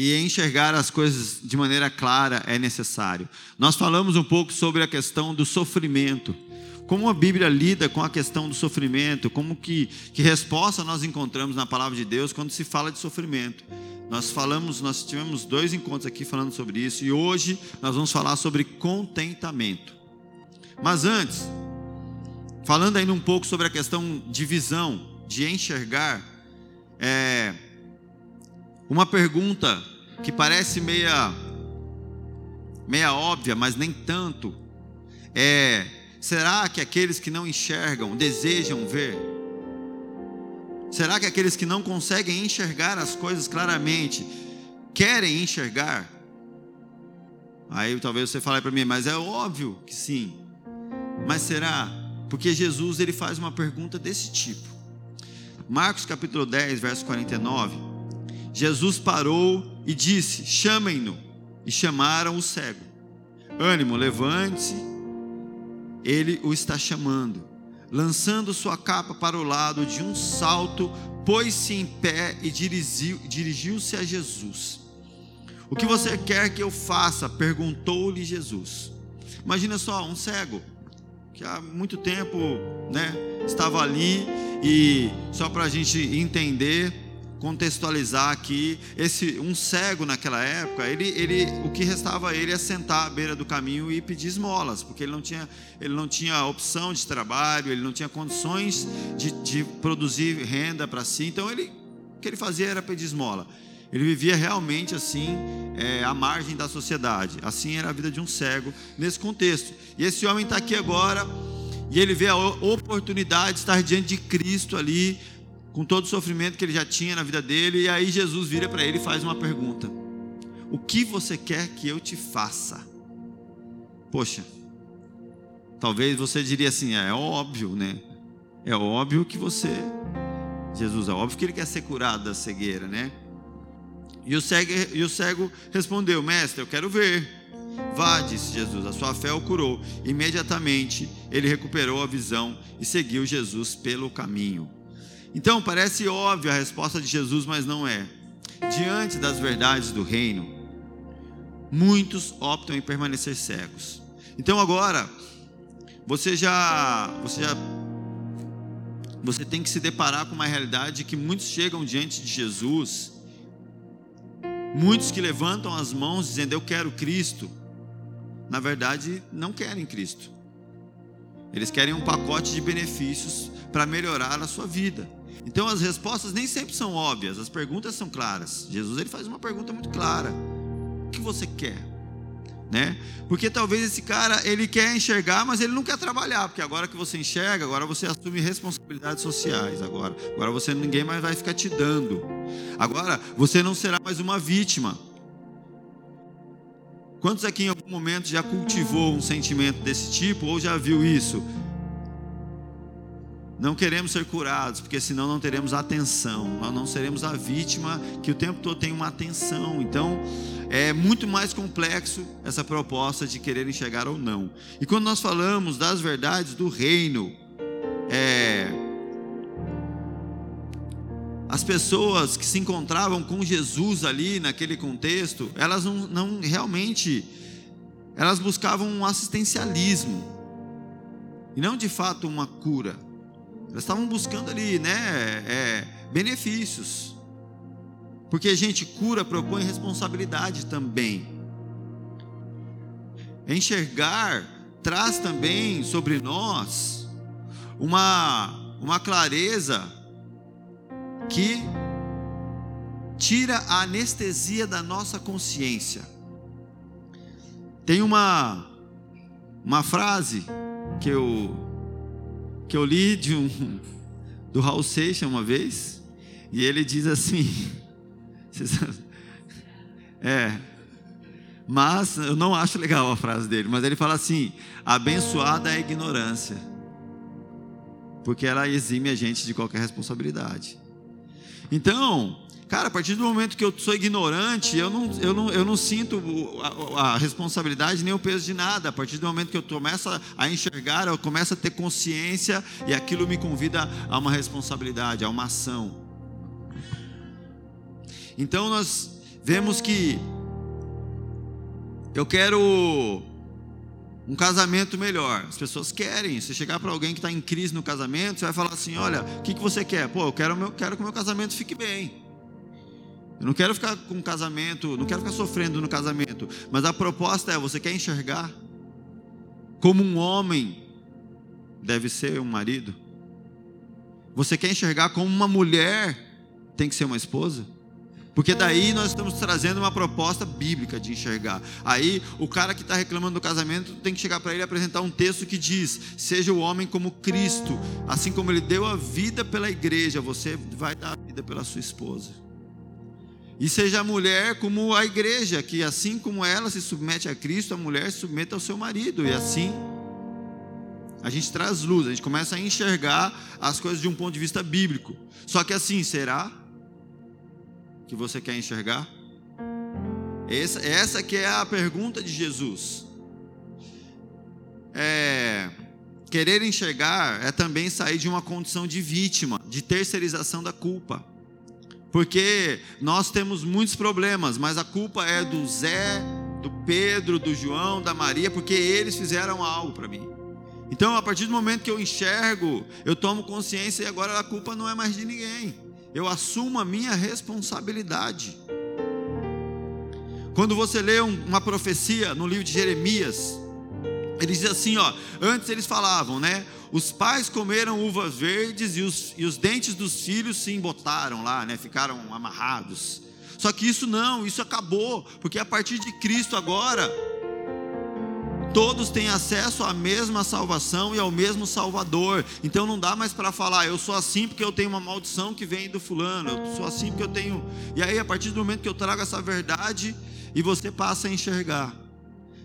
e enxergar as coisas de maneira clara é necessário. Nós falamos um pouco sobre a questão do sofrimento. Como a Bíblia lida com a questão do sofrimento, como que, que resposta nós encontramos na palavra de Deus quando se fala de sofrimento. Nós falamos, nós tivemos dois encontros aqui falando sobre isso e hoje nós vamos falar sobre contentamento. Mas antes, falando ainda um pouco sobre a questão de visão, de enxergar, é, uma pergunta que parece meia, meia óbvia, mas nem tanto, é: será que aqueles que não enxergam desejam ver? Será que aqueles que não conseguem enxergar as coisas claramente querem enxergar? Aí talvez você fale para mim, mas é óbvio que sim. Mas será? Porque Jesus ele faz uma pergunta desse tipo. Marcos capítulo 10, verso 49. Jesus parou e disse: Chamem-no. E chamaram o cego. Ânimo, levante-se. Ele o está chamando lançando sua capa para o lado de um salto, pôs-se em pé e dirigiu-se a Jesus. O que você quer que eu faça? perguntou-lhe Jesus. Imagina só, um cego, que há muito tempo né, estava ali, e só para a gente entender, contextualizar aqui, esse um cego naquela época, ele, ele, o que restava a ele é sentar à beira do caminho e pedir esmolas, porque ele não tinha, ele não tinha opção de trabalho, ele não tinha condições de, de produzir renda para si, então ele, o que ele fazia era pedir esmola. Ele vivia realmente assim, é, à margem da sociedade. Assim era a vida de um cego nesse contexto. E esse homem está aqui agora, e ele vê a oportunidade de estar diante de Cristo ali, com todo o sofrimento que ele já tinha na vida dele, e aí Jesus vira para ele e faz uma pergunta: O que você quer que eu te faça? Poxa, talvez você diria assim: é óbvio, né? É óbvio que você, Jesus, é óbvio que ele quer ser curado da cegueira, né? E o cego, e o cego respondeu: Mestre, eu quero ver. Vá, disse Jesus, a sua fé o curou. Imediatamente ele recuperou a visão e seguiu Jesus pelo caminho. Então, parece óbvia a resposta de Jesus, mas não é. Diante das verdades do reino, muitos optam em permanecer cegos. Então, agora, você já, você já você tem que se deparar com uma realidade que muitos chegam diante de Jesus, muitos que levantam as mãos dizendo eu quero Cristo, na verdade não querem Cristo. Eles querem um pacote de benefícios para melhorar a sua vida. Então as respostas nem sempre são óbvias, as perguntas são claras. Jesus ele faz uma pergunta muito clara: O que você quer? Né? Porque talvez esse cara ele quer enxergar, mas ele não quer trabalhar, porque agora que você enxerga, agora você assume responsabilidades sociais agora. Agora você ninguém mais vai ficar te dando. Agora você não será mais uma vítima. Quantos aqui em algum momento já cultivou um sentimento desse tipo ou já viu isso? Não queremos ser curados, porque senão não teremos atenção. Nós não seremos a vítima que o tempo todo tem uma atenção. Então, é muito mais complexo essa proposta de querer enxergar ou não. E quando nós falamos das verdades do reino, é, as pessoas que se encontravam com Jesus ali naquele contexto, elas não, não realmente, elas buscavam um assistencialismo e não de fato uma cura. Elas estavam buscando ali, né, é, benefícios. Porque, gente, cura propõe responsabilidade também. Enxergar traz também sobre nós uma, uma clareza que tira a anestesia da nossa consciência. Tem uma, uma frase que eu que eu li de um do Raul Seixas uma vez, e ele diz assim: É, mas eu não acho legal a frase dele, mas ele fala assim: abençoada é a ignorância, porque ela exime a gente de qualquer responsabilidade. Então, Cara, a partir do momento que eu sou ignorante, eu não, eu não, eu não sinto a, a, responsabilidade nem o peso de nada. A partir do momento que eu começo a enxergar, eu começo a ter consciência e aquilo me convida a uma responsabilidade, a uma ação. Então nós vemos que eu quero um casamento melhor. As pessoas querem. Se chegar para alguém que está em crise no casamento, você vai falar assim: Olha, o que, que você quer? Pô, eu quero, meu, quero que o meu casamento fique bem. Eu não quero ficar com casamento, não quero ficar sofrendo no casamento. Mas a proposta é: você quer enxergar como um homem deve ser um marido? Você quer enxergar como uma mulher tem que ser uma esposa? Porque daí nós estamos trazendo uma proposta bíblica de enxergar. Aí o cara que está reclamando do casamento tem que chegar para ele e apresentar um texto que diz: Seja o homem como Cristo, assim como ele deu a vida pela igreja, você vai dar a vida pela sua esposa. E seja a mulher como a igreja, que assim como ela se submete a Cristo, a mulher se submete ao seu marido. E assim a gente traz luz, a gente começa a enxergar as coisas de um ponto de vista bíblico. Só que assim, será que você quer enxergar? Essa, essa que é a pergunta de Jesus. É, querer enxergar é também sair de uma condição de vítima, de terceirização da culpa. Porque nós temos muitos problemas, mas a culpa é do Zé, do Pedro, do João, da Maria, porque eles fizeram algo para mim. Então, a partir do momento que eu enxergo, eu tomo consciência e agora a culpa não é mais de ninguém. Eu assumo a minha responsabilidade. Quando você lê uma profecia no livro de Jeremias, ele diz assim, ó, antes eles falavam, né? Os pais comeram uvas verdes e os, e os dentes dos filhos se embotaram lá, né? Ficaram amarrados. Só que isso não, isso acabou, porque a partir de Cristo agora todos têm acesso à mesma salvação e ao mesmo Salvador. Então não dá mais para falar, eu sou assim porque eu tenho uma maldição que vem do fulano, eu sou assim porque eu tenho. E aí, a partir do momento que eu trago essa verdade, e você passa a enxergar.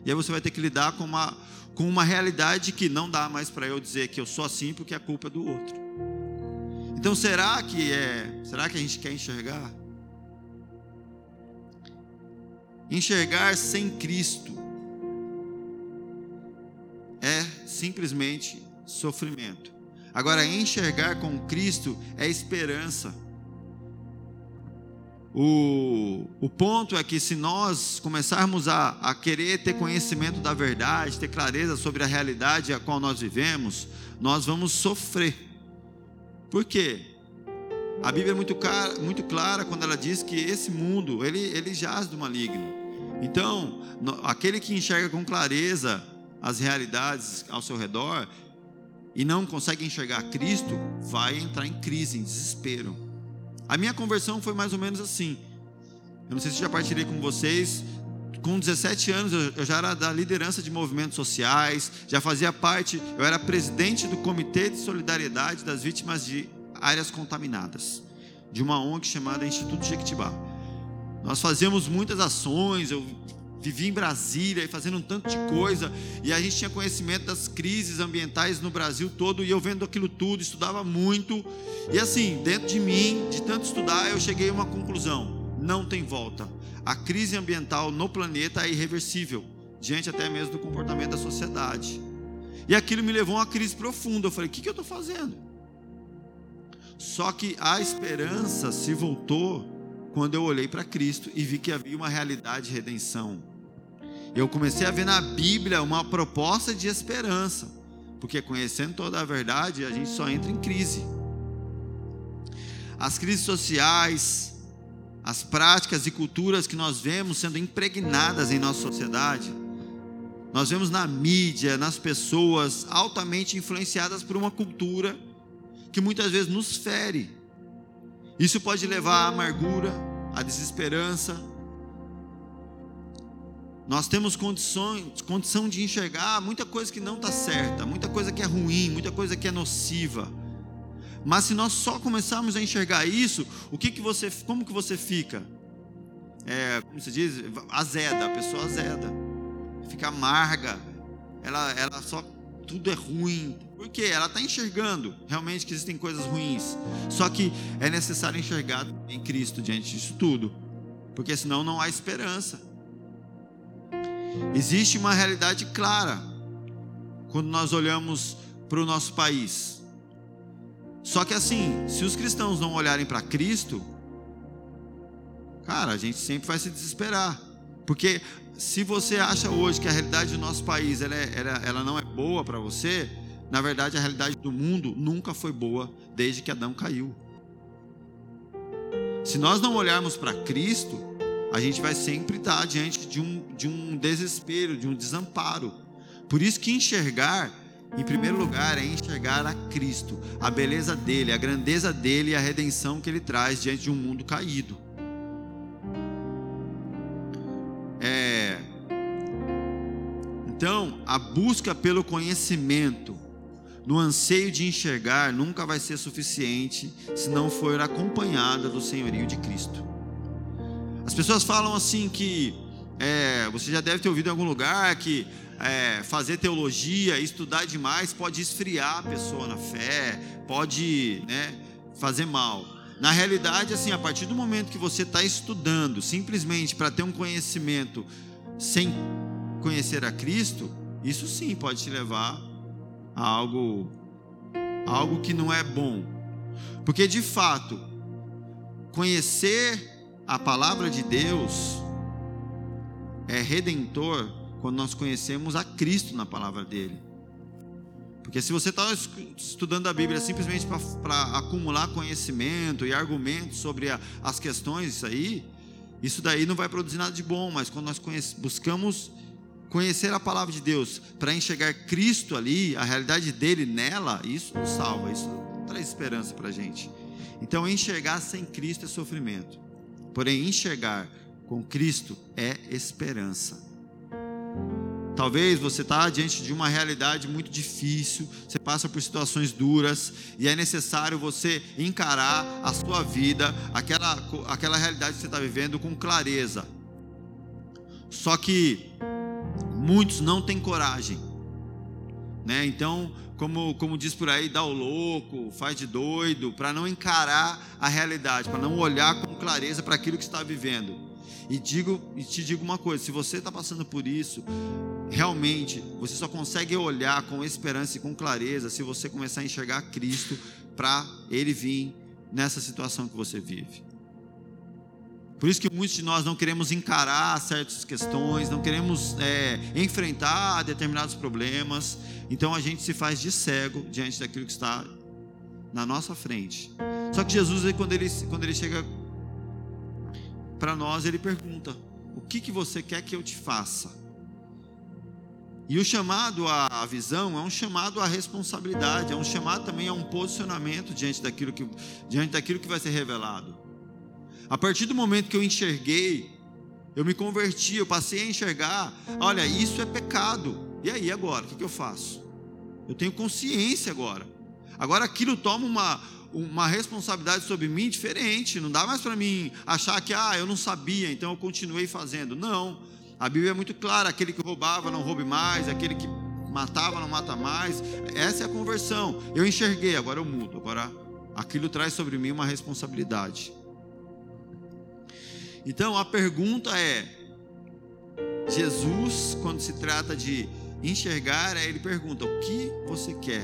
E aí você vai ter que lidar com uma, com uma realidade que não dá mais para eu dizer que eu sou assim porque a culpa é do outro. Então será que é, será que a gente quer enxergar? Enxergar sem Cristo é simplesmente sofrimento. Agora enxergar com Cristo é esperança. O, o ponto é que se nós começarmos a, a querer ter conhecimento da verdade, ter clareza sobre a realidade a qual nós vivemos, nós vamos sofrer. Por quê? A Bíblia é muito, cara, muito clara quando ela diz que esse mundo, ele, ele jaz do maligno. Então, aquele que enxerga com clareza as realidades ao seu redor e não consegue enxergar Cristo, vai entrar em crise, em desespero. A minha conversão foi mais ou menos assim. Eu não sei se já partilhei com vocês. Com 17 anos eu já era da liderança de movimentos sociais, já fazia parte, eu era presidente do Comitê de Solidariedade das Vítimas de Áreas Contaminadas, de uma ONG chamada Instituto Jequitibá. Nós fazíamos muitas ações, eu vivia em Brasília e fazendo um tanto de coisa, e a gente tinha conhecimento das crises ambientais no Brasil todo, e eu vendo aquilo tudo, estudava muito, e assim, dentro de mim, de tanto estudar, eu cheguei a uma conclusão: não tem volta. A crise ambiental no planeta é irreversível, diante até mesmo do comportamento da sociedade. E aquilo me levou a uma crise profunda. Eu falei: o que, que eu estou fazendo? Só que a esperança se voltou quando eu olhei para Cristo e vi que havia uma realidade de redenção eu comecei a ver na Bíblia uma proposta de esperança, porque conhecendo toda a verdade, a gente só entra em crise. As crises sociais, as práticas e culturas que nós vemos sendo impregnadas em nossa sociedade, nós vemos na mídia, nas pessoas altamente influenciadas por uma cultura que muitas vezes nos fere. Isso pode levar à amargura, à desesperança, nós temos condições, condição de enxergar muita coisa que não está certa, muita coisa que é ruim, muita coisa que é nociva. Mas se nós só começarmos a enxergar isso, o que que você, como que você fica? É, como se diz, azeda, a pessoa azeda, fica amarga. Ela, ela só tudo é ruim. Por quê? Ela está enxergando realmente que existem coisas ruins. Só que é necessário enxergar em Cristo diante disso tudo, porque senão não há esperança. Existe uma realidade clara quando nós olhamos para o nosso país. Só que assim, se os cristãos não olharem para Cristo, cara, a gente sempre vai se desesperar. Porque se você acha hoje que a realidade do nosso país ela, é, ela, não é boa para você, na verdade a realidade do mundo nunca foi boa desde que Adão caiu. Se nós não olharmos para Cristo, a gente vai sempre estar diante de um, de um desespero, de um desamparo. Por isso que enxergar, em primeiro lugar, é enxergar a Cristo, a beleza dele, a grandeza dele e a redenção que ele traz diante de um mundo caído. É... Então, a busca pelo conhecimento, no anseio de enxergar, nunca vai ser suficiente se não for acompanhada do senhorio de Cristo. As pessoas falam assim que é, você já deve ter ouvido em algum lugar que é, fazer teologia, estudar demais pode esfriar a pessoa na fé, pode né, fazer mal. Na realidade, assim, a partir do momento que você está estudando simplesmente para ter um conhecimento sem conhecer a Cristo, isso sim pode te levar a algo, a algo que não é bom. Porque de fato, conhecer a palavra de Deus é redentor quando nós conhecemos a Cristo na palavra dele. Porque se você está estudando a Bíblia simplesmente para acumular conhecimento e argumentos sobre a, as questões, isso aí, isso daí não vai produzir nada de bom. Mas quando nós conhece, buscamos conhecer a palavra de Deus para enxergar Cristo ali, a realidade dele nela, isso nos salva, isso traz esperança para a gente. Então, enxergar sem Cristo é sofrimento. Porém, enxergar com Cristo é esperança. Talvez você está diante de uma realidade muito difícil, você passa por situações duras e é necessário você encarar a sua vida, aquela, aquela realidade que você está vivendo com clareza. Só que muitos não têm coragem, né? Então como, como diz por aí, dá o louco, faz de doido, para não encarar a realidade, para não olhar com clareza para aquilo que está vivendo. E digo e te digo uma coisa: se você está passando por isso, realmente você só consegue olhar com esperança e com clareza se você começar a enxergar Cristo para Ele vir nessa situação que você vive. Por isso que muitos de nós não queremos encarar certas questões, não queremos é, enfrentar determinados problemas. Então a gente se faz de cego diante daquilo que está na nossa frente. Só que Jesus, quando ele, quando ele chega para nós, ele pergunta: O que, que você quer que eu te faça? E o chamado à visão é um chamado à responsabilidade, é um chamado também a um posicionamento diante daquilo que, diante daquilo que vai ser revelado. A partir do momento que eu enxerguei, eu me converti, eu passei a enxergar: olha, isso é pecado. E aí agora, o que, eu faço? Eu tenho consciência agora. Agora aquilo toma uma, uma responsabilidade sobre mim diferente. Não dá mais para mim achar que, ah, eu não sabia, então eu continuei fazendo. Não. A Bíblia é muito clara: aquele que roubava, não roube mais, aquele que matava, não mata mais. Essa é a conversão. Eu enxerguei, agora eu mudo. Agora aquilo traz sobre mim uma responsabilidade. Então a pergunta é: Jesus, quando se trata de enxergar, ele pergunta: o que você quer?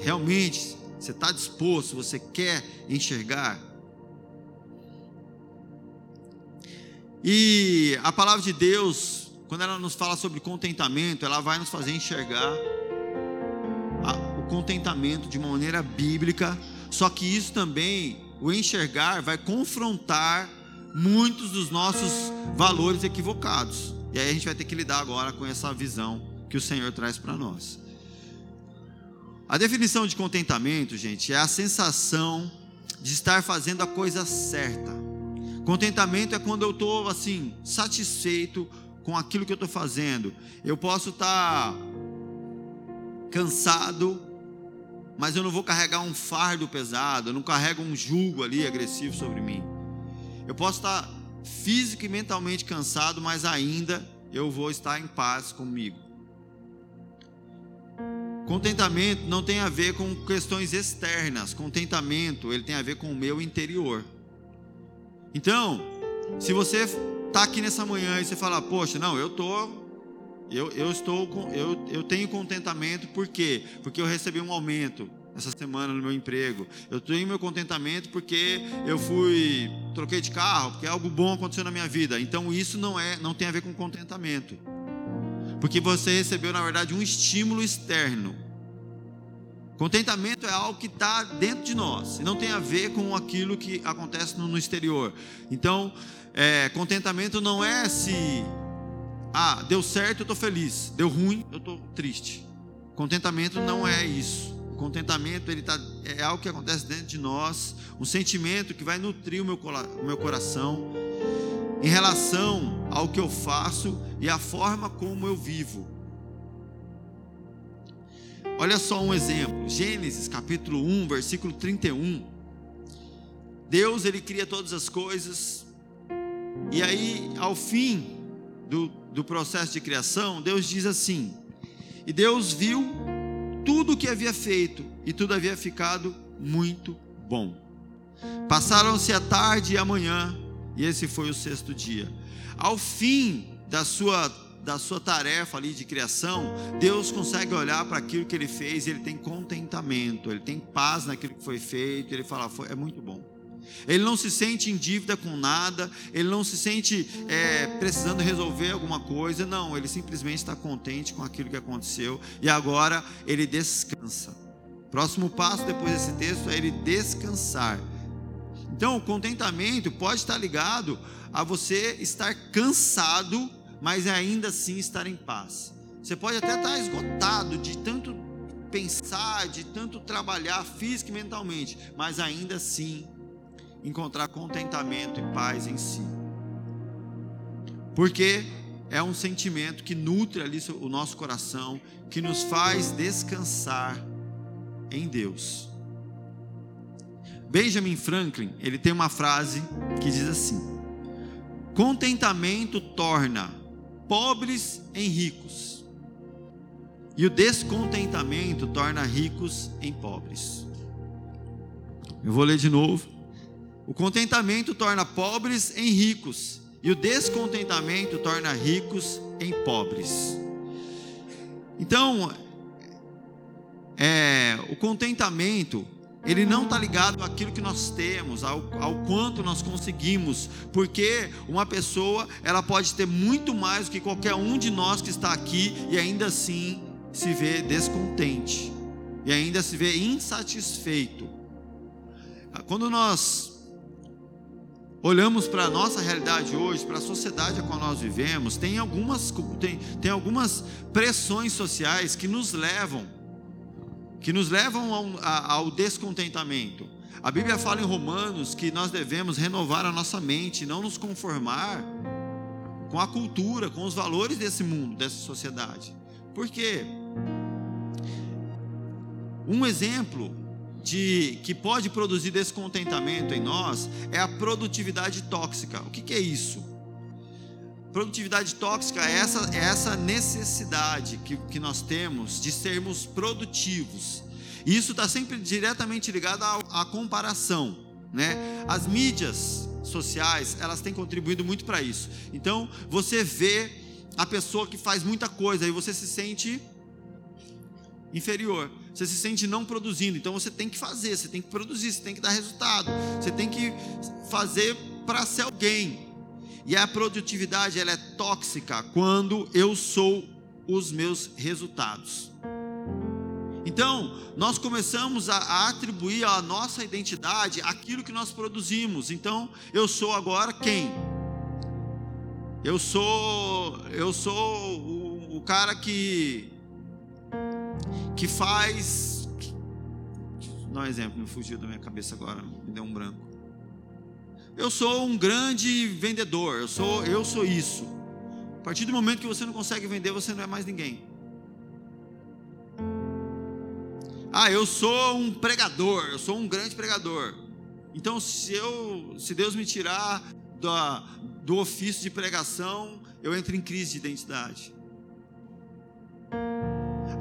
Realmente, você está disposto? Você quer enxergar? E a palavra de Deus, quando ela nos fala sobre contentamento, ela vai nos fazer enxergar o contentamento de uma maneira bíblica, só que isso também, o enxergar, vai confrontar muitos dos nossos valores equivocados. E aí a gente vai ter que lidar agora com essa visão que o Senhor traz para nós. A definição de contentamento, gente, é a sensação de estar fazendo a coisa certa. Contentamento é quando eu estou assim, satisfeito com aquilo que eu estou fazendo. Eu posso estar tá cansado, mas eu não vou carregar um fardo pesado, eu não carrego um jugo ali agressivo sobre mim. Eu posso estar físico e mentalmente cansado, mas ainda eu vou estar em paz comigo. Contentamento não tem a ver com questões externas. Contentamento, ele tem a ver com o meu interior. Então, se você está aqui nessa manhã e você fala, poxa, não, eu tô, eu, eu estou, eu, eu tenho contentamento, por quê? Porque eu recebi um aumento. Essa semana no meu emprego. Eu tenho meu contentamento porque eu fui troquei de carro, porque algo bom aconteceu na minha vida. Então isso não é, não tem a ver com contentamento. Porque você recebeu na verdade um estímulo externo. Contentamento é algo que está dentro de nós e não tem a ver com aquilo que acontece no, exterior. Então, é, contentamento não é se ah, deu certo, eu estou feliz, deu ruim, eu estou triste. Contentamento não é isso. Contentamento ele tá, é algo que acontece dentro de nós, um sentimento que vai nutrir o meu, o meu coração em relação ao que eu faço e a forma como eu vivo. Olha só um exemplo, Gênesis capítulo 1, versículo 31. Deus ele cria todas as coisas, e aí ao fim do, do processo de criação, Deus diz assim: E Deus viu tudo o que havia feito, e tudo havia ficado muito bom. Passaram-se a tarde e a manhã, e esse foi o sexto dia. Ao fim da sua da sua tarefa ali de criação, Deus consegue olhar para aquilo que ele fez e ele tem contentamento, ele tem paz naquilo que foi feito, ele fala, é muito bom. Ele não se sente em dívida com nada, ele não se sente é, precisando resolver alguma coisa, não, ele simplesmente está contente com aquilo que aconteceu e agora ele descansa. Próximo passo depois desse texto é ele descansar. Então, o contentamento pode estar ligado a você estar cansado, mas ainda assim estar em paz. Você pode até estar esgotado de tanto pensar, de tanto trabalhar física e mentalmente, mas ainda assim encontrar contentamento e paz em si. Porque é um sentimento que nutre ali o nosso coração, que nos faz descansar em Deus. Benjamin Franklin, ele tem uma frase que diz assim: Contentamento torna pobres em ricos, e o descontentamento torna ricos em pobres. Eu vou ler de novo. O contentamento torna pobres em ricos, e o descontentamento torna ricos em pobres. Então, é, o contentamento, ele não está ligado àquilo que nós temos, ao, ao, quanto nós conseguimos, porque uma pessoa, ela pode ter muito mais do que qualquer um de nós que está aqui e ainda assim se vê descontente, e ainda se vê insatisfeito. Quando nós olhamos para a nossa realidade hoje, para a sociedade a qual nós vivemos, tem algumas, tem, tem algumas pressões sociais que nos levam, que nos levam ao, ao descontentamento. A Bíblia fala em Romanos que nós devemos renovar a nossa mente, não nos conformar com a cultura, com os valores desse mundo, dessa sociedade. Por quê? Um exemplo de que pode produzir descontentamento em nós é a produtividade tóxica. O que, que é isso? Produtividade tóxica é essa, é essa necessidade que, que nós temos de sermos produtivos. E isso está sempre diretamente ligado à, à comparação. Né? As mídias sociais elas têm contribuído muito para isso. Então você vê a pessoa que faz muita coisa e você se sente inferior. Você se sente não produzindo, então você tem que fazer, você tem que produzir, você tem que dar resultado, você tem que fazer para ser alguém. E a produtividade ela é tóxica quando eu sou os meus resultados. Então, nós começamos a, a atribuir à nossa identidade aquilo que nós produzimos. Então, eu sou agora quem? Eu sou eu sou o, o cara que que faz. Dá um exemplo, me fugiu da minha cabeça agora, me deu um branco. Eu sou um grande vendedor, eu sou, eu sou isso. A partir do momento que você não consegue vender, você não é mais ninguém. Ah, eu sou um pregador, eu sou um grande pregador. Então, se eu, se Deus me tirar do, do ofício de pregação, eu entro em crise de identidade.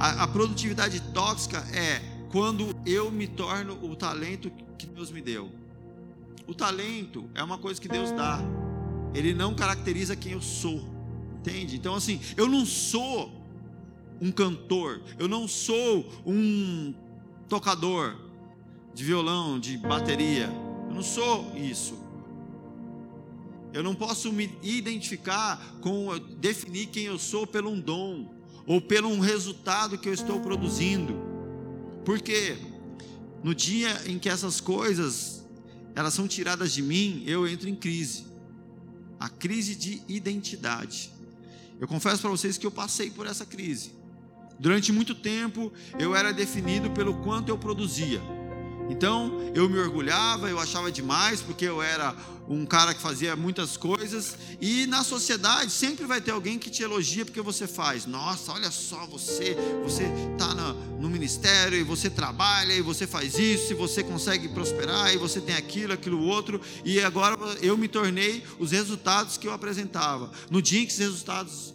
A, a produtividade tóxica é quando eu me torno o talento que Deus me deu. O talento é uma coisa que Deus dá. Ele não caracteriza quem eu sou. Entende? Então assim, eu não sou um cantor, eu não sou um tocador de violão, de bateria. Eu não sou isso. Eu não posso me identificar com definir quem eu sou pelo um dom ou pelo um resultado que eu estou produzindo. Porque no dia em que essas coisas elas são tiradas de mim, eu entro em crise. A crise de identidade. Eu confesso para vocês que eu passei por essa crise. Durante muito tempo eu era definido pelo quanto eu produzia. Então eu me orgulhava, eu achava demais, porque eu era um cara que fazia muitas coisas, e na sociedade sempre vai ter alguém que te elogia porque você faz. Nossa, olha só você, você está no, ministério e você trabalha e você faz isso, e você consegue prosperar, e você tem aquilo, aquilo outro, e agora eu me tornei os resultados que eu apresentava. No dia em que esses resultados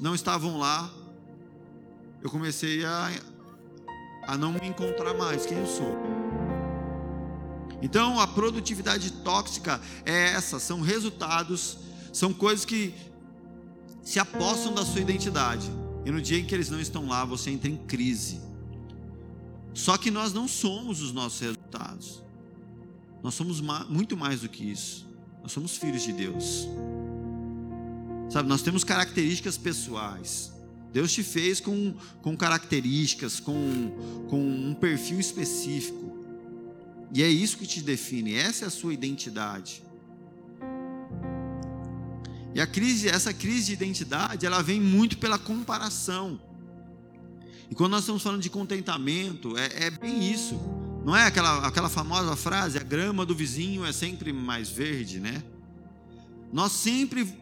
não estavam lá, eu comecei a, a não me encontrar mais quem eu sou. Então, a produtividade tóxica é essa, são resultados, são coisas que se apossam da sua identidade. E no dia em que eles não estão lá, você entra em crise. Só que nós não somos os nossos resultados. Nós somos muito mais do que isso. Nós somos filhos de Deus. Sabe, nós temos características pessoais. Deus te fez com, com características, com, com um perfil específico. E é isso que te define, essa é a sua identidade. E a crise, essa crise de identidade, ela vem muito pela comparação. E quando nós estamos falando de contentamento, é, é bem isso. Não é aquela, aquela famosa frase, a grama do vizinho é sempre mais verde, né? Nós sempre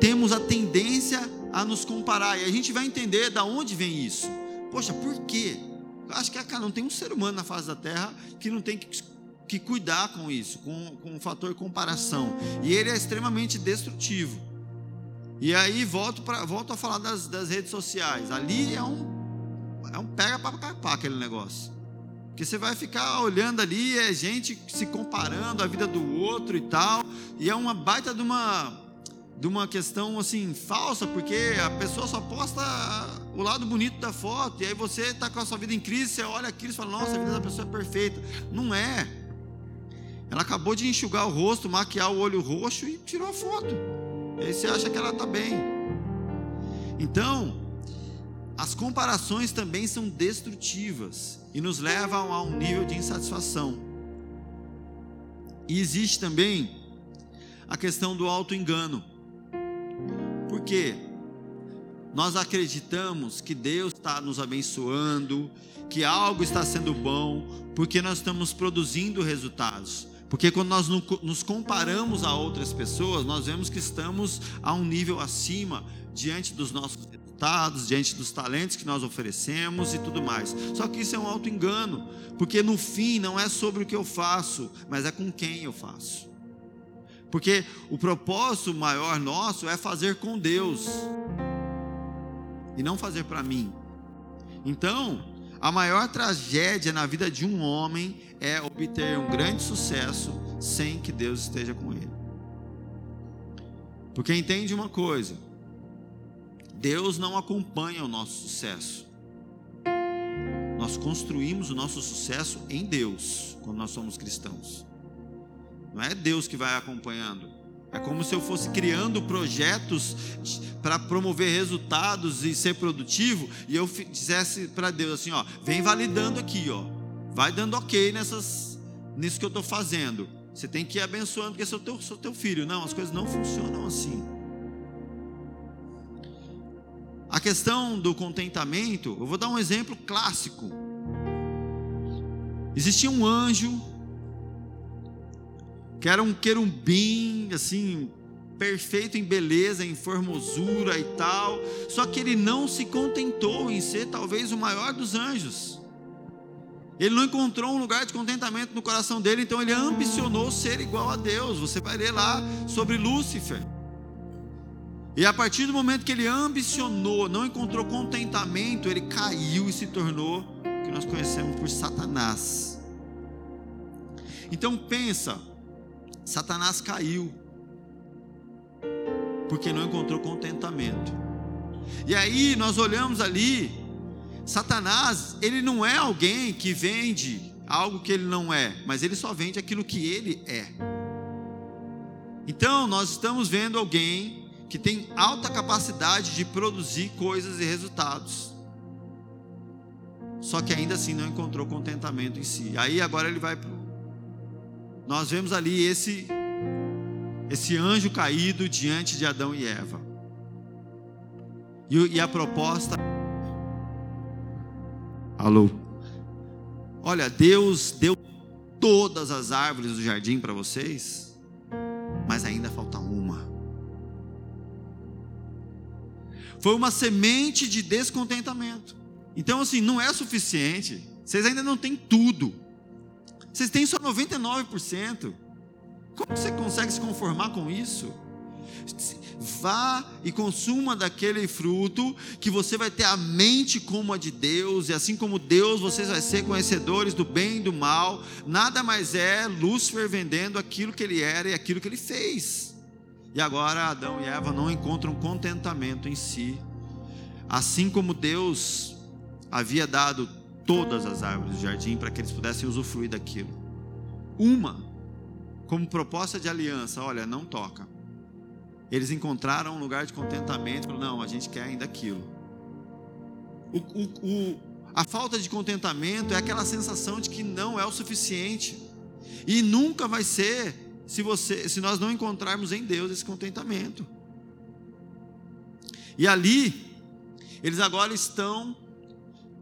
temos a tendência a nos comparar. E a gente vai entender da onde vem isso. Poxa, por quê? Eu acho que cara, não tem um ser humano na face da terra que não tem que, que cuidar com isso, com, com o fator comparação. E ele é extremamente destrutivo. E aí volto, pra, volto a falar das, das redes sociais. Ali é um, é um pega para capar aquele negócio. Porque você vai ficar olhando ali, é gente se comparando a vida do outro e tal. E é uma baita de uma de uma questão assim falsa, porque a pessoa só posta o lado bonito da foto, e aí você está com a sua vida em crise, você olha aquilo e fala, nossa, a vida da pessoa é perfeita. Não é. Ela acabou de enxugar o rosto, maquiar o olho roxo e tirou a foto. E aí você acha que ela está bem. Então, as comparações também são destrutivas e nos levam a um nível de insatisfação. E existe também a questão do auto-engano. Porque nós acreditamos que Deus está nos abençoando, que algo está sendo bom, porque nós estamos produzindo resultados. Porque quando nós nos comparamos a outras pessoas, nós vemos que estamos a um nível acima diante dos nossos resultados, diante dos talentos que nós oferecemos e tudo mais. Só que isso é um auto engano, porque no fim não é sobre o que eu faço, mas é com quem eu faço. Porque o propósito maior nosso é fazer com Deus e não fazer para mim. Então, a maior tragédia na vida de um homem é obter um grande sucesso sem que Deus esteja com ele. Porque entende uma coisa: Deus não acompanha o nosso sucesso. Nós construímos o nosso sucesso em Deus quando nós somos cristãos. Não é Deus que vai acompanhando. É como se eu fosse criando projetos para promover resultados e ser produtivo, e eu dissesse para Deus assim, ó, vem validando aqui, ó. Vai dando ok nessas nisso que eu estou fazendo. Você tem que ir abençoando, porque sou teu, sou teu filho. Não, as coisas não funcionam assim. A questão do contentamento, eu vou dar um exemplo clássico. Existia um anjo que era um querubim, assim, perfeito em beleza, em formosura e tal. Só que ele não se contentou em ser talvez o maior dos anjos. Ele não encontrou um lugar de contentamento no coração dele, então ele ambicionou ser igual a Deus. Você vai ler lá sobre Lúcifer. E a partir do momento que ele ambicionou, não encontrou contentamento, ele caiu e se tornou o que nós conhecemos por Satanás. Então pensa, Satanás caiu, porque não encontrou contentamento. E aí nós olhamos ali, Satanás, ele não é alguém que vende algo que ele não é, mas ele só vende aquilo que ele é. Então, nós estamos vendo alguém que tem alta capacidade de produzir coisas e resultados. Só que ainda assim não encontrou contentamento em si. Aí agora ele vai pro Nós vemos ali esse esse anjo caído diante de Adão e Eva. E, e a proposta Alô. Olha, Deus deu todas as árvores do jardim para vocês, mas ainda falta uma. Foi uma semente de descontentamento. Então, assim, não é suficiente. Vocês ainda não têm tudo. Vocês têm só 99%. Como você consegue se conformar com isso? Vá e consuma daquele fruto, que você vai ter a mente como a de Deus, e assim como Deus, vocês vão ser conhecedores do bem e do mal. Nada mais é Lúcifer vendendo aquilo que ele era e aquilo que ele fez. E agora Adão e Eva não encontram contentamento em si. Assim como Deus havia dado todas as árvores do jardim para que eles pudessem usufruir daquilo. Uma, como proposta de aliança, olha, não toca. Eles encontraram um lugar de contentamento, não, a gente quer ainda aquilo. O, o, o, a falta de contentamento é aquela sensação de que não é o suficiente. E nunca vai ser se, você, se nós não encontrarmos em Deus esse contentamento. E ali, eles agora estão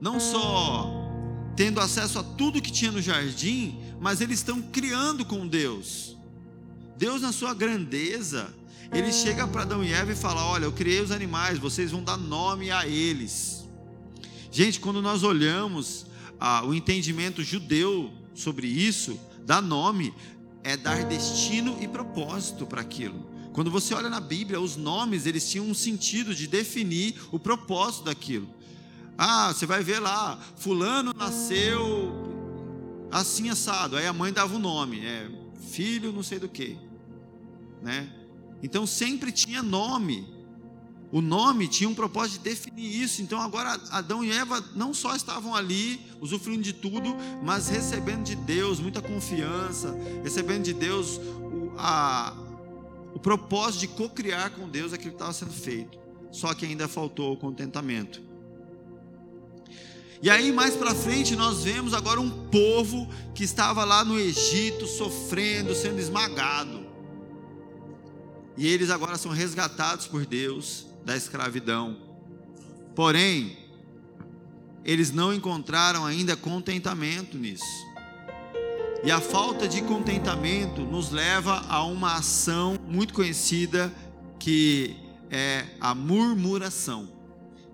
não só tendo acesso a tudo que tinha no jardim, mas eles estão criando com Deus. Deus, na sua grandeza, ele chega para Adão e Eva e fala: Olha, eu criei os animais, vocês vão dar nome a eles. Gente, quando nós olhamos ah, o entendimento judeu sobre isso, dar nome é dar destino e propósito para aquilo. Quando você olha na Bíblia, os nomes eles tinham um sentido de definir o propósito daquilo. Ah, você vai ver lá, fulano nasceu assim assado. Aí a mãe dava o nome, é filho não sei do que, né? Então sempre tinha nome. O nome tinha um propósito de definir isso. Então agora Adão e Eva não só estavam ali, usufruindo de tudo, mas recebendo de Deus muita confiança, recebendo de Deus o, a, o propósito de cocriar com Deus aquilo que estava sendo feito. Só que ainda faltou o contentamento. E aí mais para frente nós vemos agora um povo que estava lá no Egito sofrendo, sendo esmagado. E eles agora são resgatados por Deus da escravidão. Porém, eles não encontraram ainda contentamento nisso. E a falta de contentamento nos leva a uma ação muito conhecida que é a murmuração.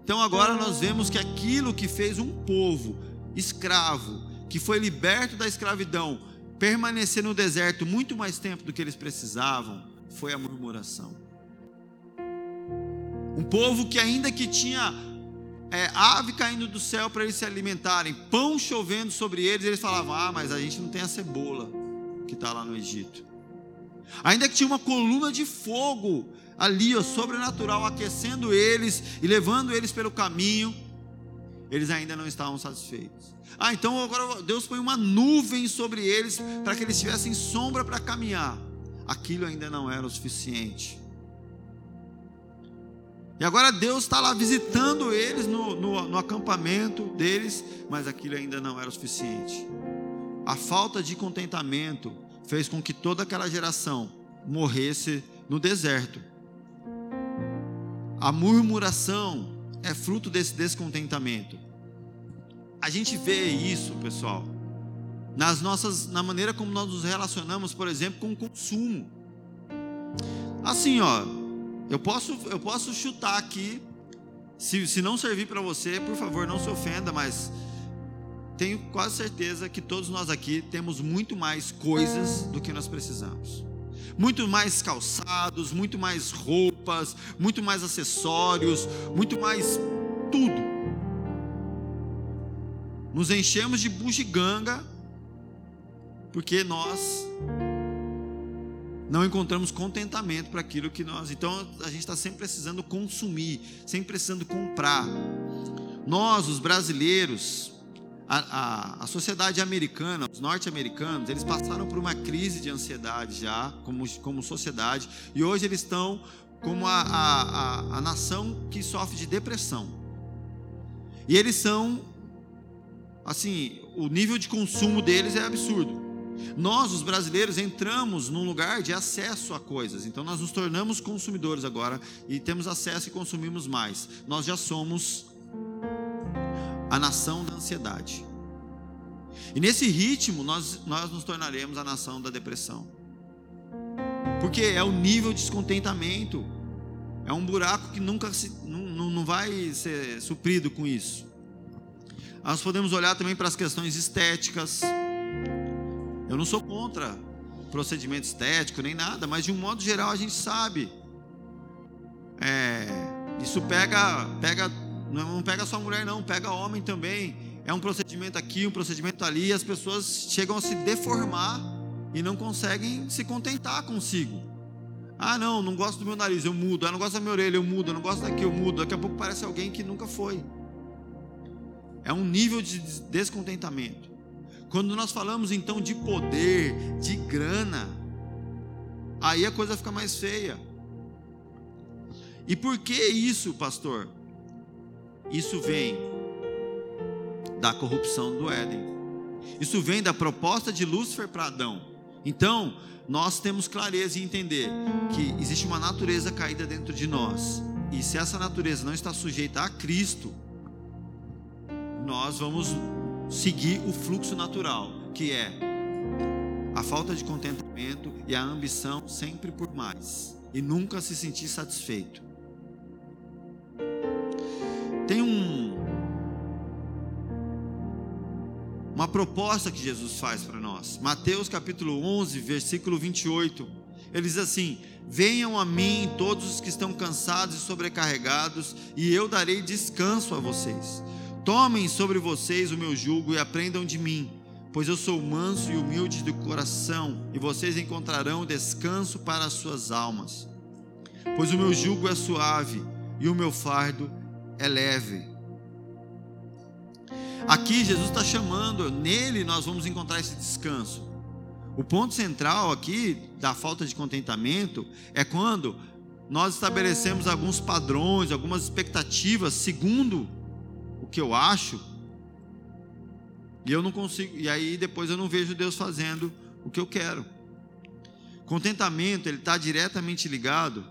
Então agora nós vemos que aquilo que fez um povo escravo, que foi liberto da escravidão, permanecer no deserto muito mais tempo do que eles precisavam, foi a murmuração. Um povo que ainda que tinha é, ave caindo do céu para eles se alimentarem, pão chovendo sobre eles, eles falavam: Ah, mas a gente não tem a cebola que está lá no Egito. Ainda que tinha uma coluna de fogo ali, ó, sobrenatural, aquecendo eles e levando eles pelo caminho, eles ainda não estavam satisfeitos. Ah, então agora Deus põe uma nuvem sobre eles para que eles tivessem sombra para caminhar. Aquilo ainda não era o suficiente. E agora Deus está lá visitando eles no, no, no acampamento deles, mas aquilo ainda não era o suficiente. A falta de contentamento fez com que toda aquela geração morresse no deserto. A murmuração é fruto desse descontentamento. A gente vê isso, pessoal, nas nossas, na maneira como nós nos relacionamos, por exemplo, com o consumo. Assim, ó, eu posso, eu posso chutar aqui. Se, se não servir para você, por favor, não se ofenda, mas tenho quase certeza que todos nós aqui temos muito mais coisas do que nós precisamos muito mais calçados, muito mais roupas, muito mais acessórios, muito mais tudo. Nos enchemos de bugiganga porque nós não encontramos contentamento para aquilo que nós. Então a gente está sempre precisando consumir, sempre precisando comprar. Nós, os brasileiros, a, a, a sociedade americana, os norte-americanos, eles passaram por uma crise de ansiedade já, como, como sociedade, e hoje eles estão como a, a, a nação que sofre de depressão. E eles são, assim, o nível de consumo deles é absurdo. Nós, os brasileiros, entramos num lugar de acesso a coisas, então nós nos tornamos consumidores agora e temos acesso e consumimos mais. Nós já somos a nação da ansiedade. E nesse ritmo, nós, nós nos tornaremos a nação da depressão. Porque é o nível de descontentamento, é um buraco que nunca se, não, não vai ser suprido com isso. Nós podemos olhar também para as questões estéticas. Eu não sou contra procedimento estético nem nada, mas de um modo geral a gente sabe. É, isso pega, pega, não pega só mulher não, pega homem também. É um procedimento aqui, um procedimento ali, e as pessoas chegam a se deformar e não conseguem se contentar consigo. Ah, não, não gosto do meu nariz, eu mudo. Ah, não gosto da minha orelha, eu mudo. Eu não gosto daqui, eu mudo. Daqui a pouco parece alguém que nunca foi. É um nível de descontentamento. Quando nós falamos então de poder, de grana, aí a coisa fica mais feia. E por que isso, pastor? Isso vem da corrupção do Éden. Isso vem da proposta de Lúcifer para Adão. Então, nós temos clareza em entender que existe uma natureza caída dentro de nós. E se essa natureza não está sujeita a Cristo, nós vamos seguir o fluxo natural, que é a falta de contentamento e a ambição sempre por mais e nunca se sentir satisfeito. Proposta que Jesus faz para nós. Mateus capítulo 11, versículo 28. Ele diz assim: Venham a mim todos os que estão cansados e sobrecarregados, e eu darei descanso a vocês. Tomem sobre vocês o meu jugo e aprendam de mim, pois eu sou manso e humilde de coração, e vocês encontrarão descanso para as suas almas. Pois o meu jugo é suave e o meu fardo é leve. Aqui Jesus está chamando, nele nós vamos encontrar esse descanso. O ponto central aqui da falta de contentamento é quando nós estabelecemos alguns padrões, algumas expectativas segundo o que eu acho, e eu não consigo, e aí depois eu não vejo Deus fazendo o que eu quero. Contentamento, ele está diretamente ligado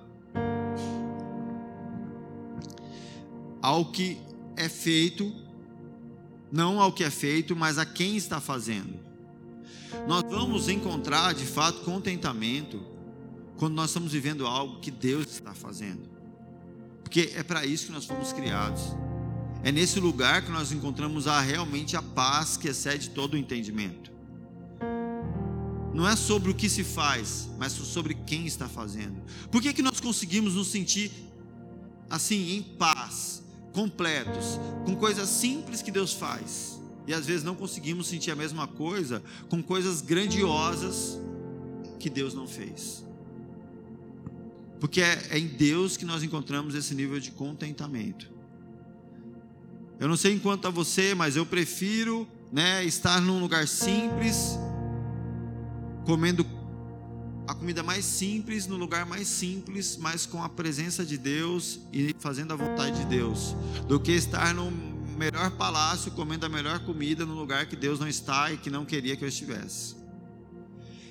ao que é feito, não ao que é feito, mas a quem está fazendo. Nós vamos encontrar de fato contentamento quando nós estamos vivendo algo que Deus está fazendo, porque é para isso que nós fomos criados. É nesse lugar que nós encontramos a, realmente a paz que excede todo o entendimento. Não é sobre o que se faz, mas sobre quem está fazendo. Por que, que nós conseguimos nos sentir assim, em paz, completos, com coisas simples que Deus faz? E às vezes não conseguimos sentir a mesma coisa com coisas grandiosas que Deus não fez. Porque é, é em Deus que nós encontramos esse nível de contentamento. Eu não sei enquanto a você, mas eu prefiro né, estar num lugar simples, comendo a comida mais simples, no lugar mais simples, mas com a presença de Deus e fazendo a vontade de Deus, do que estar no melhor palácio, comendo a melhor comida no lugar que Deus não está e que não queria que eu estivesse.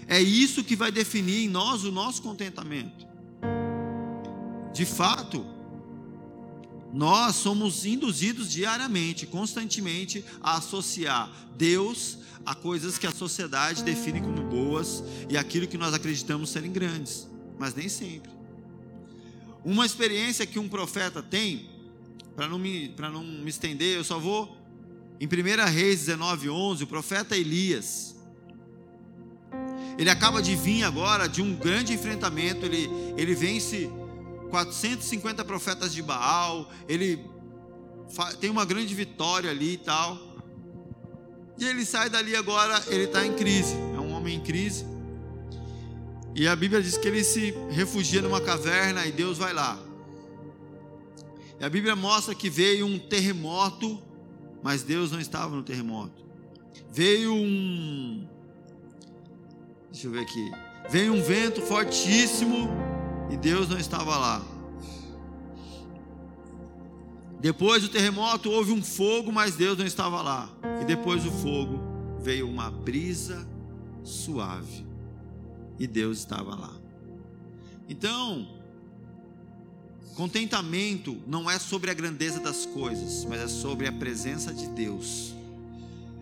É isso que vai definir em nós o nosso contentamento. De fato, nós somos induzidos diariamente, constantemente, a associar Deus a coisas que a sociedade define como boas e aquilo que nós acreditamos serem grandes, mas nem sempre. Uma experiência que um profeta tem, para não, me, não me estender, eu só vou em 1 Reis 19, 11, o profeta Elias. Ele acaba de vir agora de um grande enfrentamento, ele, ele vence 450 profetas de Baal, ele tem uma grande vitória ali e tal. E ele sai dali agora, ele está em crise, é um homem em crise. E a Bíblia diz que ele se refugia numa caverna e Deus vai lá. E a Bíblia mostra que veio um terremoto, mas Deus não estava no terremoto. Veio um. Deixa eu ver aqui. Veio um vento fortíssimo e Deus não estava lá. Depois do terremoto houve um fogo, mas Deus não estava lá. E depois do fogo veio uma brisa suave. E Deus estava lá. Então, contentamento não é sobre a grandeza das coisas, mas é sobre a presença de Deus.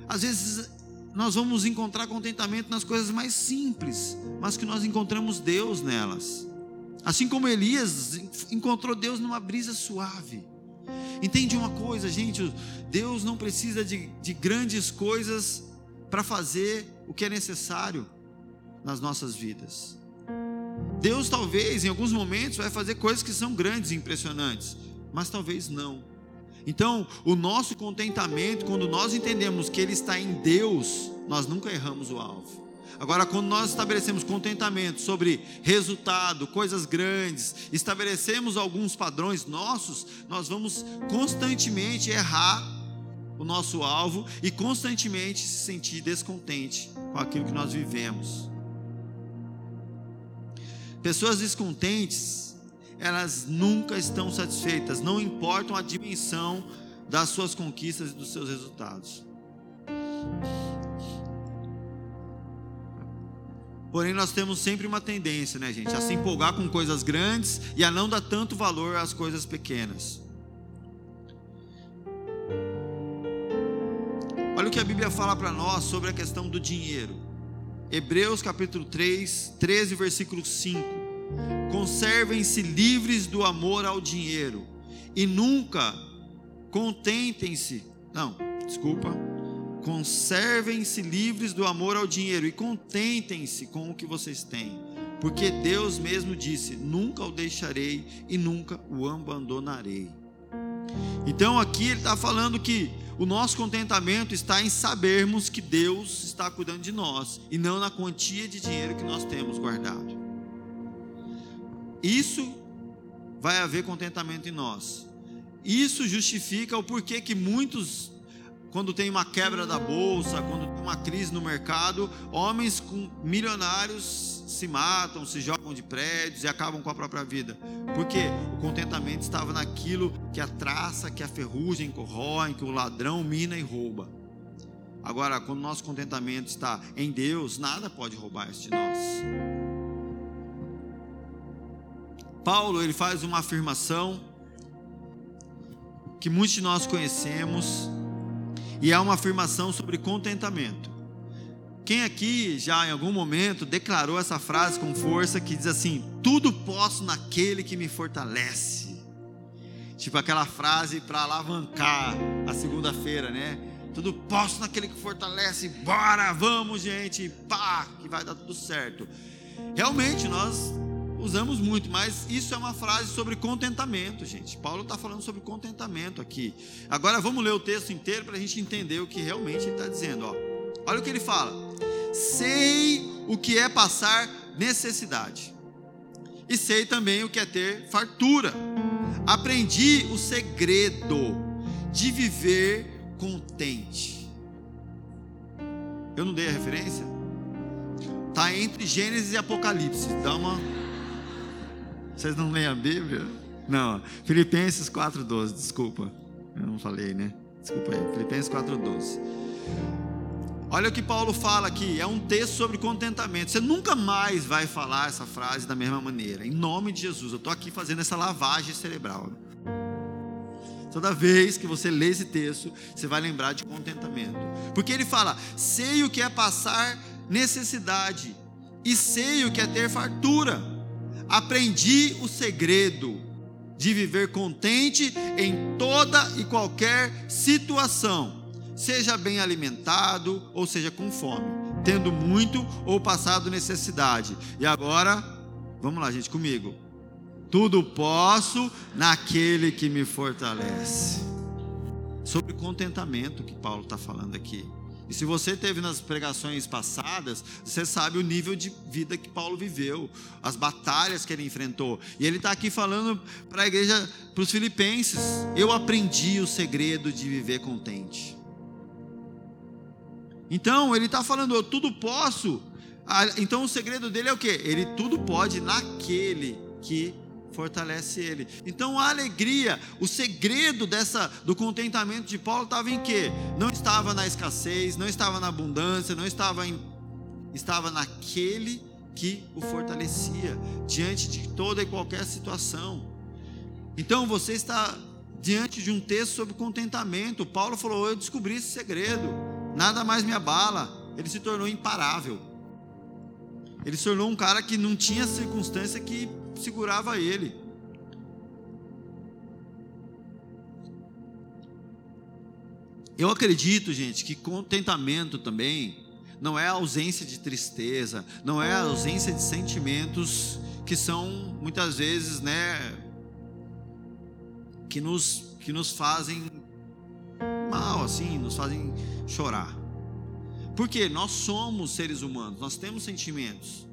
Às vezes nós vamos encontrar contentamento nas coisas mais simples, mas que nós encontramos Deus nelas. Assim como Elias encontrou Deus numa brisa suave. Entende uma coisa, gente? Deus não precisa de, de grandes coisas para fazer o que é necessário nas nossas vidas. Deus talvez em alguns momentos vai fazer coisas que são grandes e impressionantes, mas talvez não. Então, o nosso contentamento, quando nós entendemos que Ele está em Deus, nós nunca erramos o alvo. Agora, quando nós estabelecemos contentamento sobre resultado, coisas grandes, estabelecemos alguns padrões nossos, nós vamos constantemente errar o nosso alvo e constantemente se sentir descontente com aquilo que nós vivemos. Pessoas descontentes, elas nunca estão satisfeitas, não importam a dimensão das suas conquistas e dos seus resultados. Porém, nós temos sempre uma tendência, né, gente, a se empolgar com coisas grandes e a não dar tanto valor às coisas pequenas. Olha o que a Bíblia fala para nós sobre a questão do dinheiro. Hebreus capítulo 3, 13, versículo 5. Conservem-se livres do amor ao dinheiro e nunca contentem-se. Não, desculpa Conservem-se livres do amor ao dinheiro e contentem-se com o que vocês têm, porque Deus mesmo disse: Nunca o deixarei e nunca o abandonarei. Então aqui ele está falando que o nosso contentamento está em sabermos que Deus está cuidando de nós e não na quantia de dinheiro que nós temos guardado. Isso vai haver contentamento em nós. Isso justifica o porquê que muitos quando tem uma quebra da bolsa, quando tem uma crise no mercado, homens com milionários se matam, se jogam de prédios e acabam com a própria vida. Porque o contentamento estava naquilo que a traça, que a ferrugem corroem, que o ladrão mina e rouba. Agora, quando o nosso contentamento está em Deus, nada pode roubar isso de nós. Paulo, ele faz uma afirmação que muitos de nós conhecemos, e é uma afirmação sobre contentamento. Quem aqui já em algum momento declarou essa frase com força que diz assim: Tudo posso naquele que me fortalece. Tipo aquela frase para alavancar a segunda-feira, né? Tudo posso naquele que fortalece. Bora, vamos, gente. Pá, que vai dar tudo certo. Realmente nós usamos muito, mas isso é uma frase sobre contentamento, gente. Paulo está falando sobre contentamento aqui. Agora vamos ler o texto inteiro para a gente entender o que realmente ele está dizendo. Ó. Olha o que ele fala: sei o que é passar necessidade, e sei também o que é ter fartura. Aprendi o segredo de viver contente. Eu não dei a referência? Está entre Gênesis e Apocalipse. Dá uma vocês não leem a Bíblia? Não, Filipenses 4,12, desculpa. Eu não falei, né? Desculpa aí. Filipenses 4,12. Olha o que Paulo fala aqui, é um texto sobre contentamento. Você nunca mais vai falar essa frase da mesma maneira. Em nome de Jesus, eu estou aqui fazendo essa lavagem cerebral. Toda vez que você lê esse texto, você vai lembrar de contentamento. Porque ele fala: sei o que é passar necessidade, e sei o que é ter fartura. Aprendi o segredo de viver contente em toda e qualquer situação, seja bem alimentado ou seja com fome, tendo muito ou passado necessidade. E agora, vamos lá, gente, comigo. Tudo posso naquele que me fortalece. Sobre contentamento que Paulo está falando aqui. E se você teve nas pregações passadas, você sabe o nível de vida que Paulo viveu, as batalhas que ele enfrentou. E ele está aqui falando para a igreja para os filipenses: Eu aprendi o segredo de viver contente. Então, ele está falando: Eu tudo posso. Então, o segredo dele é o que? Ele tudo pode naquele que fortalece ele. Então a alegria, o segredo dessa do contentamento de Paulo estava em quê? Não estava na escassez, não estava na abundância, não estava em estava naquele que o fortalecia diante de toda e qualquer situação. Então você está diante de um texto sobre contentamento. Paulo falou: "Eu descobri esse segredo. Nada mais me abala." Ele se tornou imparável. Ele se tornou um cara que não tinha circunstância que segurava ele. Eu acredito, gente, que contentamento também não é a ausência de tristeza, não é a ausência de sentimentos que são muitas vezes, né, que nos que nos fazem mal assim, nos fazem chorar. Porque nós somos seres humanos, nós temos sentimentos.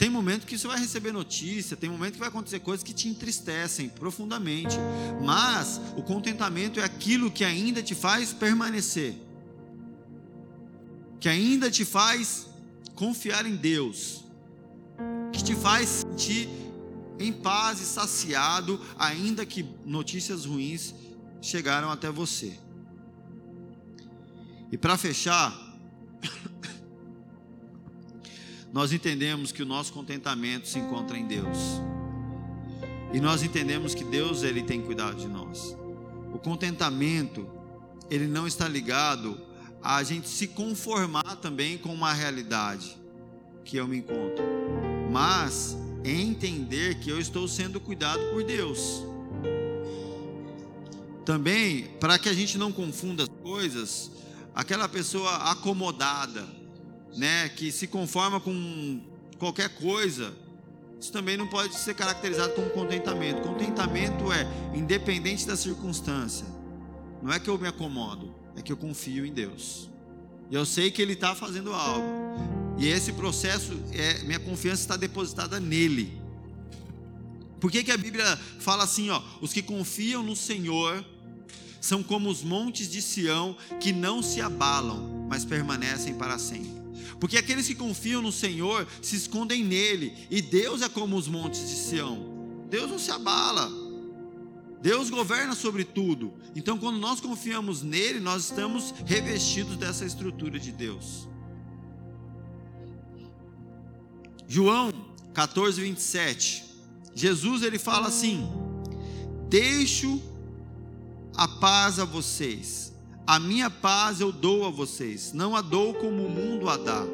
Tem momento que você vai receber notícia, tem momento que vai acontecer coisas que te entristecem profundamente, mas o contentamento é aquilo que ainda te faz permanecer, que ainda te faz confiar em Deus, que te faz sentir em paz e saciado, ainda que notícias ruins chegaram até você. E para fechar, nós entendemos que o nosso contentamento se encontra em Deus. E nós entendemos que Deus ele tem cuidado de nós. O contentamento ele não está ligado a gente se conformar também com uma realidade que eu me encontro, mas entender que eu estou sendo cuidado por Deus. Também, para que a gente não confunda as coisas, aquela pessoa acomodada, né, que se conforma com qualquer coisa, isso também não pode ser caracterizado como contentamento. Contentamento é independente da circunstância. Não é que eu me acomodo, é que eu confio em Deus. E eu sei que Ele está fazendo algo. E esse processo, é, minha confiança está depositada nele. Por que, que a Bíblia fala assim, ó, os que confiam no Senhor são como os montes de Sião que não se abalam, mas permanecem para sempre. Porque aqueles que confiam no Senhor se escondem nele, e Deus é como os montes de Sião. Deus não se abala. Deus governa sobre tudo. Então, quando nós confiamos nele, nós estamos revestidos dessa estrutura de Deus. João 14, 27. Jesus ele fala assim: Deixo a paz a vocês a minha paz eu dou a vocês, não a dou como o mundo a dá.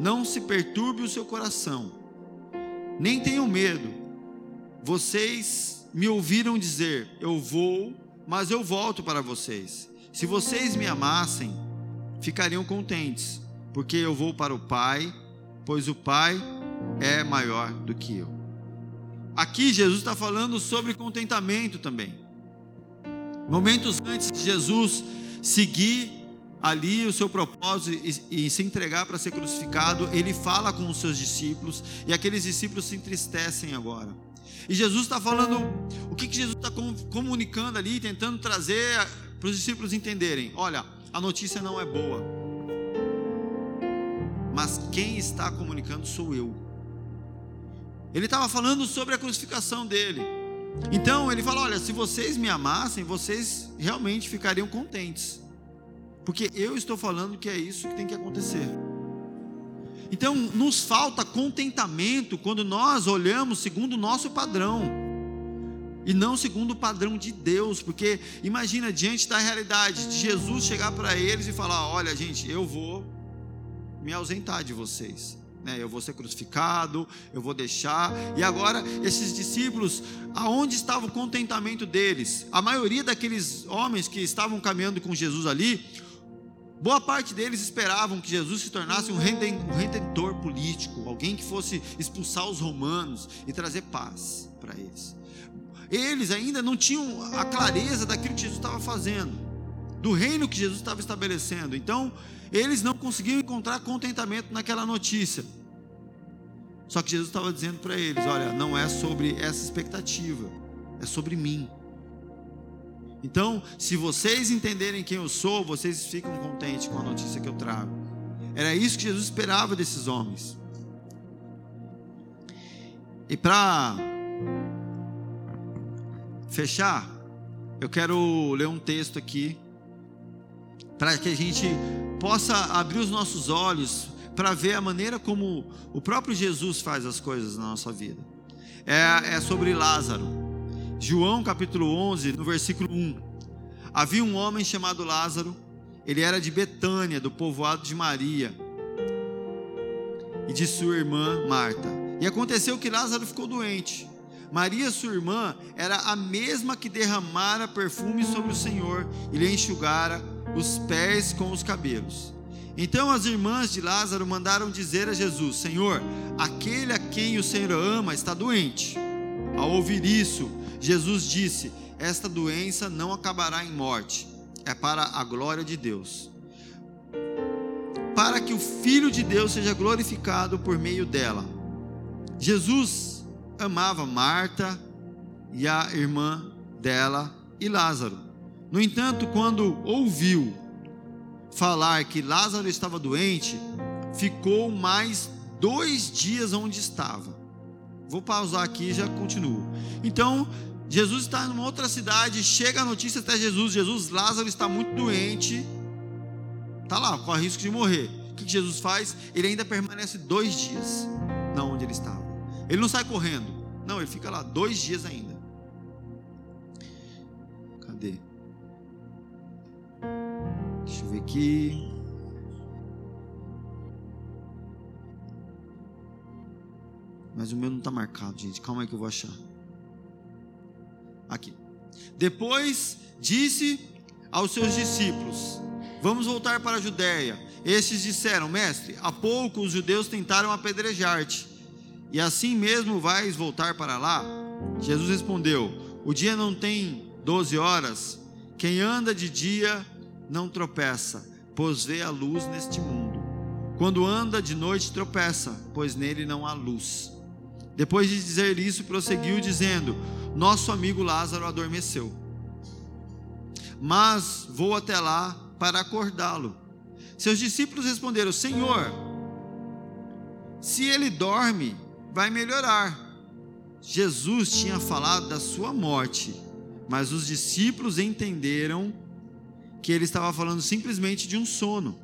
Não se perturbe o seu coração, nem tenham medo. Vocês me ouviram dizer: Eu vou, mas eu volto para vocês. Se vocês me amassem, ficariam contentes, porque eu vou para o Pai, pois o Pai é maior do que eu. Aqui Jesus está falando sobre contentamento também. Momentos antes de Jesus seguir ali o seu propósito e, e se entregar para ser crucificado, ele fala com os seus discípulos e aqueles discípulos se entristecem agora. E Jesus está falando, o que, que Jesus está comunicando ali, tentando trazer para os discípulos entenderem: olha, a notícia não é boa, mas quem está comunicando sou eu. Ele estava falando sobre a crucificação dele. Então ele fala: Olha, se vocês me amassem, vocês realmente ficariam contentes, porque eu estou falando que é isso que tem que acontecer. Então nos falta contentamento quando nós olhamos segundo o nosso padrão e não segundo o padrão de Deus, porque imagina diante da realidade de Jesus chegar para eles e falar: Olha, gente, eu vou me ausentar de vocês eu vou ser crucificado, eu vou deixar. E agora, esses discípulos, aonde estava o contentamento deles? A maioria daqueles homens que estavam caminhando com Jesus ali, boa parte deles esperavam que Jesus se tornasse um redentor político, alguém que fosse expulsar os romanos e trazer paz para eles. Eles ainda não tinham a clareza daquilo que Jesus estava fazendo, do reino que Jesus estava estabelecendo. Então, eles não conseguiam encontrar contentamento naquela notícia. Só que Jesus estava dizendo para eles: olha, não é sobre essa expectativa, é sobre mim. Então, se vocês entenderem quem eu sou, vocês ficam contentes com a notícia que eu trago. Era isso que Jesus esperava desses homens. E para fechar, eu quero ler um texto aqui para que a gente possa abrir os nossos olhos para ver a maneira como o próprio Jesus faz as coisas na nossa vida. É, é sobre Lázaro. João capítulo 11, no versículo 1. Havia um homem chamado Lázaro, ele era de Betânia, do povoado de Maria e de sua irmã Marta. E aconteceu que Lázaro ficou doente. Maria, sua irmã, era a mesma que derramara perfume sobre o Senhor e lhe enxugara os pés com os cabelos. Então as irmãs de Lázaro mandaram dizer a Jesus: Senhor, aquele a quem o Senhor ama está doente. Ao ouvir isso, Jesus disse: Esta doença não acabará em morte, é para a glória de Deus. Para que o Filho de Deus seja glorificado por meio dela. Jesus amava Marta e a irmã dela e Lázaro. No entanto, quando ouviu falar que Lázaro estava doente, ficou mais dois dias onde estava. Vou pausar aqui e já continuo. Então, Jesus está em uma outra cidade, chega a notícia até Jesus: Jesus, Lázaro está muito doente, está lá, corre risco de morrer. O que Jesus faz? Ele ainda permanece dois dias na onde ele estava. Ele não sai correndo, não, ele fica lá dois dias ainda. Aqui. Mas o meu não está marcado, gente. Calma aí que eu vou achar. Aqui. Depois disse aos seus discípulos: Vamos voltar para a Judéia. Estes disseram: Mestre, há pouco os judeus tentaram apedrejar-te, e assim mesmo vais voltar para lá? Jesus respondeu: O dia não tem doze horas. Quem anda de dia não tropeça, pois vê a luz neste mundo. Quando anda de noite, tropeça, pois nele não há luz. Depois de dizer isso, prosseguiu dizendo: Nosso amigo Lázaro adormeceu. Mas vou até lá para acordá-lo. Seus discípulos responderam: Senhor, se ele dorme, vai melhorar. Jesus tinha falado da sua morte, mas os discípulos entenderam que ele estava falando simplesmente de um sono.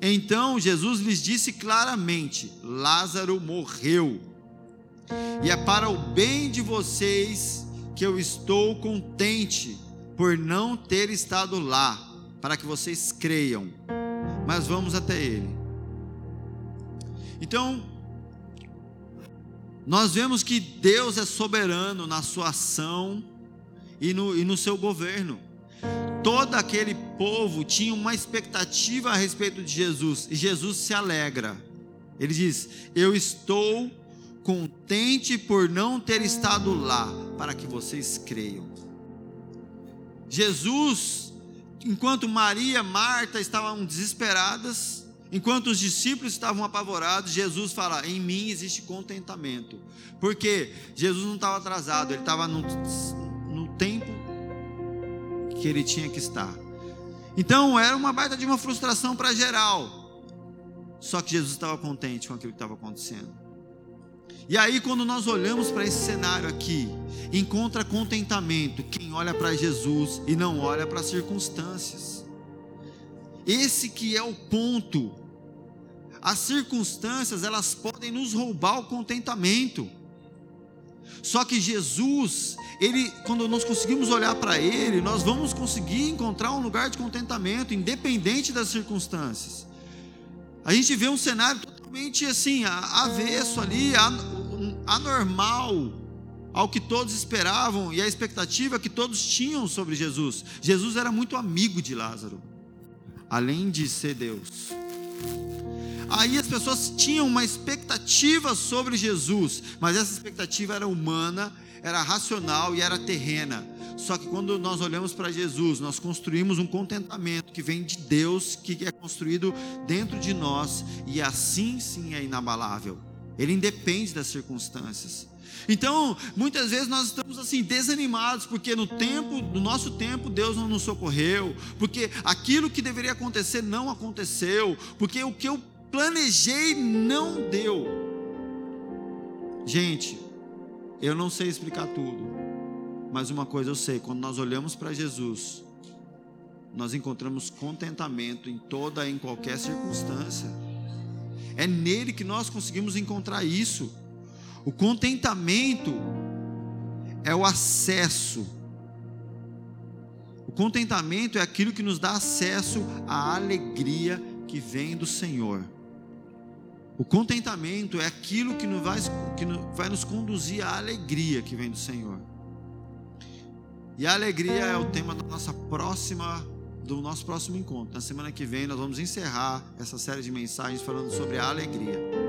Então Jesus lhes disse claramente: Lázaro morreu, e é para o bem de vocês que eu estou contente por não ter estado lá, para que vocês creiam. Mas vamos até ele. Então, nós vemos que Deus é soberano na sua ação e no, e no seu governo todo aquele povo tinha uma expectativa a respeito de Jesus, e Jesus se alegra. Ele diz: Eu estou contente por não ter estado lá, para que vocês creiam. Jesus, enquanto Maria, Marta estavam desesperadas, enquanto os discípulos estavam apavorados, Jesus fala: Em mim existe contentamento, porque Jesus não estava atrasado, ele estava no, no tempo que ele tinha que estar. Então era uma baita de uma frustração para geral. Só que Jesus estava contente com aquilo que estava acontecendo. E aí, quando nós olhamos para esse cenário aqui, encontra contentamento quem olha para Jesus e não olha para as circunstâncias. Esse que é o ponto. As circunstâncias, elas podem nos roubar o contentamento. Só que Jesus, ele, quando nós conseguimos olhar para ele, nós vamos conseguir encontrar um lugar de contentamento, independente das circunstâncias. A gente vê um cenário totalmente assim, avesso ali, anormal ao que todos esperavam e a expectativa que todos tinham sobre Jesus. Jesus era muito amigo de Lázaro, além de ser Deus. Aí as pessoas tinham uma expectativa sobre Jesus, mas essa expectativa era humana, era racional e era terrena. Só que quando nós olhamos para Jesus, nós construímos um contentamento que vem de Deus, que é construído dentro de nós, e assim sim é inabalável. Ele independe das circunstâncias. Então, muitas vezes nós estamos assim desanimados porque no tempo, no nosso tempo, Deus não nos socorreu, porque aquilo que deveria acontecer não aconteceu, porque o que eu planejei não deu. Gente, eu não sei explicar tudo, mas uma coisa eu sei: quando nós olhamos para Jesus, nós encontramos contentamento em toda e em qualquer circunstância. É nele que nós conseguimos encontrar isso. O contentamento é o acesso. O contentamento é aquilo que nos dá acesso à alegria que vem do Senhor. O contentamento é aquilo que, nos vai, que vai nos conduzir à alegria que vem do Senhor. E a alegria é o tema da nossa próxima, do nosso próximo encontro. Na semana que vem nós vamos encerrar essa série de mensagens falando sobre a alegria.